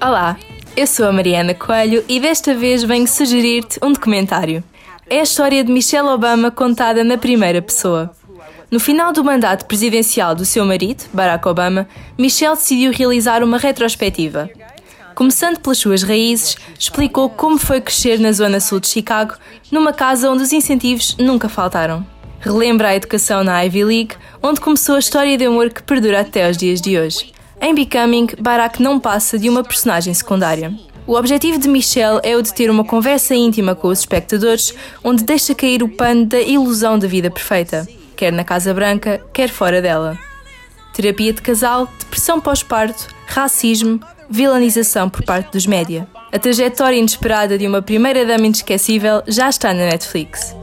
Olá, eu sou a Mariana Coelho e desta vez venho sugerir-te um documentário. É a história de Michelle Obama contada na primeira pessoa. No final do mandato presidencial do seu marido, Barack Obama, Michelle decidiu realizar uma retrospectiva. Começando pelas suas raízes, explicou como foi crescer na zona sul de Chicago, numa casa onde os incentivos nunca faltaram. Relembra a educação na Ivy League, onde começou a história de amor que perdura até os dias de hoje. Em Becoming, Barack não passa de uma personagem secundária. O objetivo de Michelle é o de ter uma conversa íntima com os espectadores, onde deixa cair o pano da ilusão da vida perfeita, quer na Casa Branca, quer fora dela. Terapia de casal, depressão pós-parto, racismo, vilanização por parte dos média. A trajetória inesperada de uma primeira dama inesquecível já está na Netflix.